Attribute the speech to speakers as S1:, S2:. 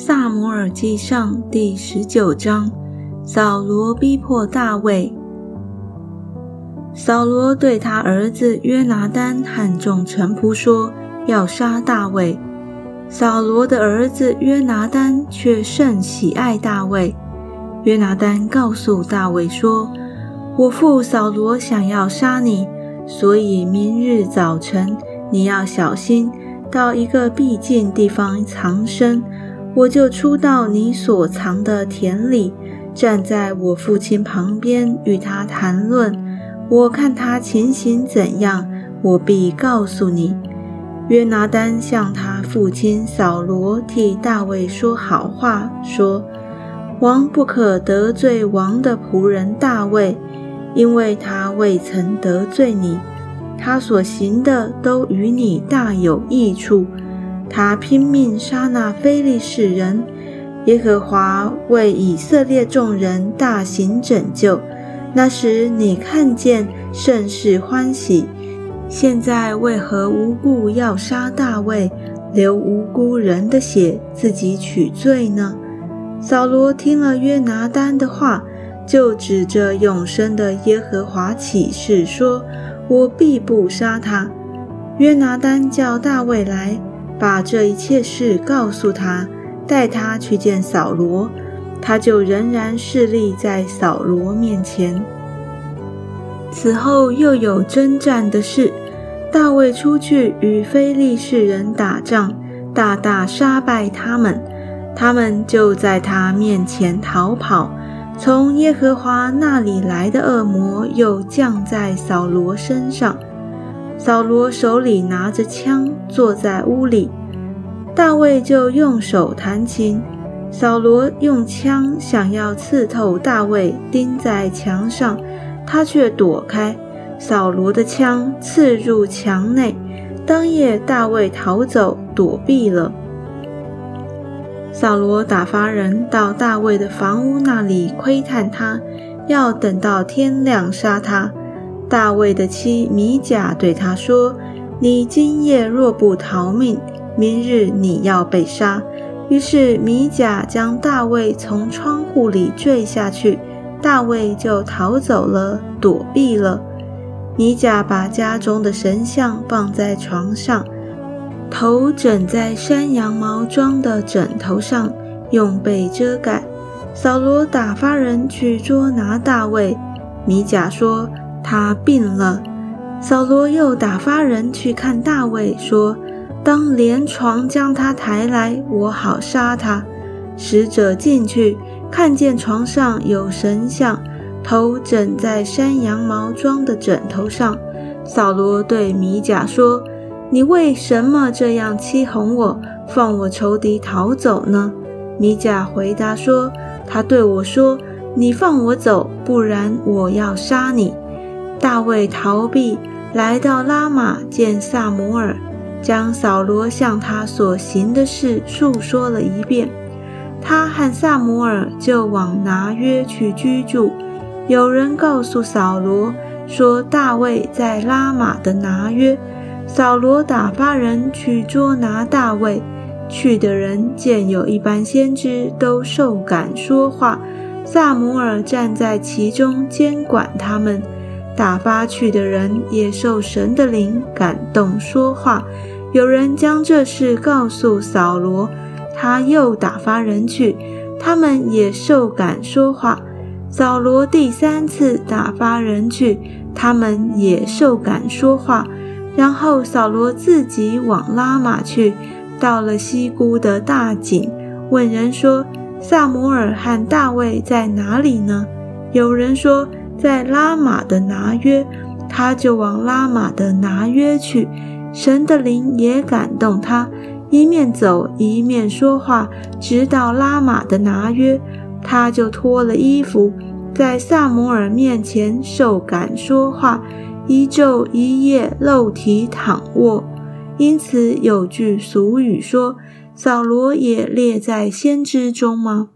S1: 萨摩尔记上第十九章：扫罗逼迫大卫。扫罗对他儿子约拿丹和众臣仆说：“要杀大卫。”扫罗的儿子约拿丹却甚喜爱大卫。约拿丹告诉大卫说：“我父扫罗想要杀你，所以明日早晨你要小心，到一个僻静地方藏身。”我就出到你所藏的田里，站在我父亲旁边，与他谈论。我看他情形怎样，我必告诉你。约拿丹向他父亲扫罗替大卫说好话，说：王不可得罪王的仆人大卫，因为他未曾得罪你，他所行的都与你大有益处。他拼命杀那非利士人，耶和华为以色列众人大行拯救。那时你看见甚是欢喜。现在为何无故要杀大卫，流无辜人的血，自己取罪呢？扫罗听了约拿丹的话，就指着永生的耶和华起誓说：“我必不杀他。”约拿丹叫大卫来。把这一切事告诉他，带他去见扫罗，他就仍然侍立在扫罗面前。此后又有征战的事，大卫出去与非利士人打仗，大大杀败他们，他们就在他面前逃跑。从耶和华那里来的恶魔又降在扫罗身上。扫罗手里拿着枪，坐在屋里。大卫就用手弹琴，扫罗用枪想要刺透大卫，钉在墙上，他却躲开。扫罗的枪刺入墙内。当夜，大卫逃走，躲避了。扫罗打发人到大卫的房屋那里窥探他，要等到天亮杀他。大卫的妻米甲对他说：“你今夜若不逃命，明日你要被杀。”于是米甲将大卫从窗户里坠下去，大卫就逃走了，躲避了。米甲把家中的神像放在床上，头枕在山羊毛装的枕头上，用被遮盖。扫罗打发人去捉拿大卫，米甲说。他病了，扫罗又打发人去看大卫，说：“当连床将他抬来，我好杀他。”使者进去，看见床上有神像，头枕在山羊毛装的枕头上。扫罗对米甲说：“你为什么这样欺哄我，放我仇敌逃走呢？”米甲回答说：“他对我说，你放我走，不然我要杀你。”大卫逃避，来到拉玛见萨摩尔，将扫罗向他所行的事述说了一遍。他和萨摩尔就往拿约去居住。有人告诉扫罗说，大卫在拉玛的拿约。扫罗打发人去捉拿大卫。去的人见有一班先知都受感说话，萨摩尔站在其中监管他们。打发去的人也受神的灵感动说话。有人将这事告诉扫罗，他又打发人去，他们也受感说话。扫罗第三次打发人去，他们也受感说话。然后扫罗自己往拉玛去，到了西姑的大井，问人说：“萨摩尔和大卫在哪里呢？”有人说。在拉玛的拿约，他就往拉玛的拿约去。神的灵也感动他，一面走一面说话，直到拉玛的拿约，他就脱了衣服，在萨摩尔面前受感说话，一昼一夜露体躺卧。因此有句俗语说：“扫罗也列在先知中吗？”